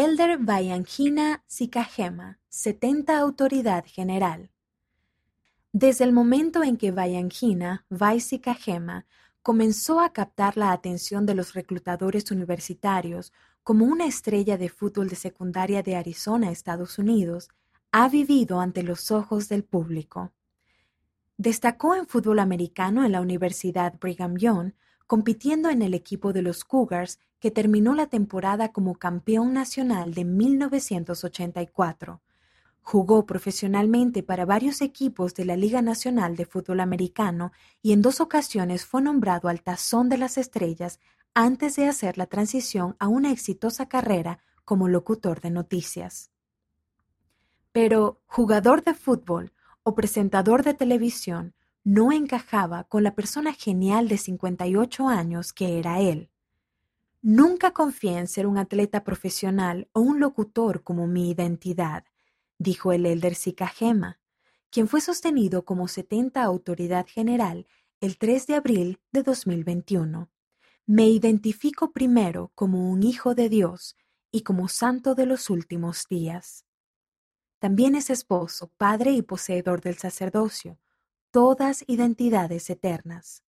Elder Vayangina Sikahema, 70 Autoridad General. Desde el momento en que Vayangina Sikahema comenzó a captar la atención de los reclutadores universitarios como una estrella de fútbol de secundaria de Arizona, Estados Unidos, ha vivido ante los ojos del público. Destacó en fútbol americano en la Universidad Brigham Young, compitiendo en el equipo de los Cougars que terminó la temporada como campeón nacional de 1984. Jugó profesionalmente para varios equipos de la Liga Nacional de Fútbol Americano y en dos ocasiones fue nombrado al Tazón de las Estrellas antes de hacer la transición a una exitosa carrera como locutor de noticias. Pero jugador de fútbol o presentador de televisión no encajaba con la persona genial de 58 años que era él. Nunca confié en ser un atleta profesional o un locutor como mi identidad, dijo el elder Sikahema, quien fue sostenido como 70 autoridad general el 3 de abril de 2021. Me identifico primero como un hijo de Dios y como santo de los últimos días. También es esposo, padre y poseedor del sacerdocio, todas identidades eternas.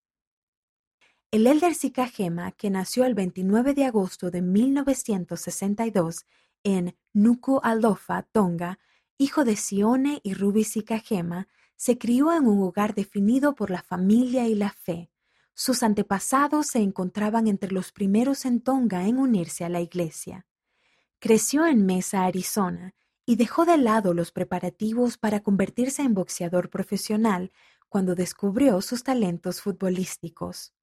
El elder Sikahema, que nació el 29 de agosto de 1962 en Nuku Alofa, Tonga, hijo de Sione y Ruby Sikahema, se crió en un hogar definido por la familia y la fe. Sus antepasados se encontraban entre los primeros en Tonga en unirse a la iglesia. Creció en Mesa, Arizona, y dejó de lado los preparativos para convertirse en boxeador profesional cuando descubrió sus talentos futbolísticos.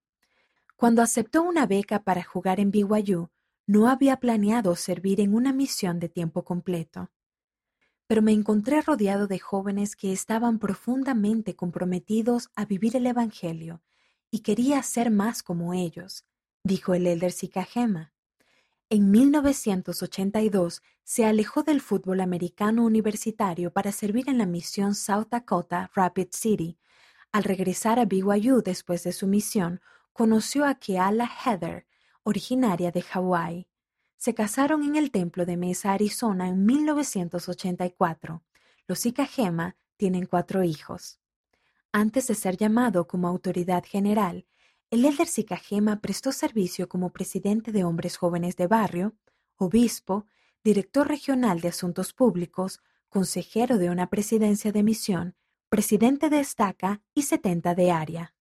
Cuando aceptó una beca para jugar en BYU, no había planeado servir en una misión de tiempo completo. Pero me encontré rodeado de jóvenes que estaban profundamente comprometidos a vivir el Evangelio y quería ser más como ellos, dijo el elder Sikahema. En 1982 se alejó del fútbol americano universitario para servir en la misión South Dakota Rapid City. Al regresar a BYU después de su misión, conoció a Keala Heather, originaria de Hawái. Se casaron en el templo de Mesa, Arizona en 1984. Los Sikahema tienen cuatro hijos. Antes de ser llamado como autoridad general, el elder Sikahema prestó servicio como presidente de Hombres Jóvenes de Barrio, obispo, director regional de Asuntos Públicos, consejero de una presidencia de misión, presidente de estaca y setenta de área.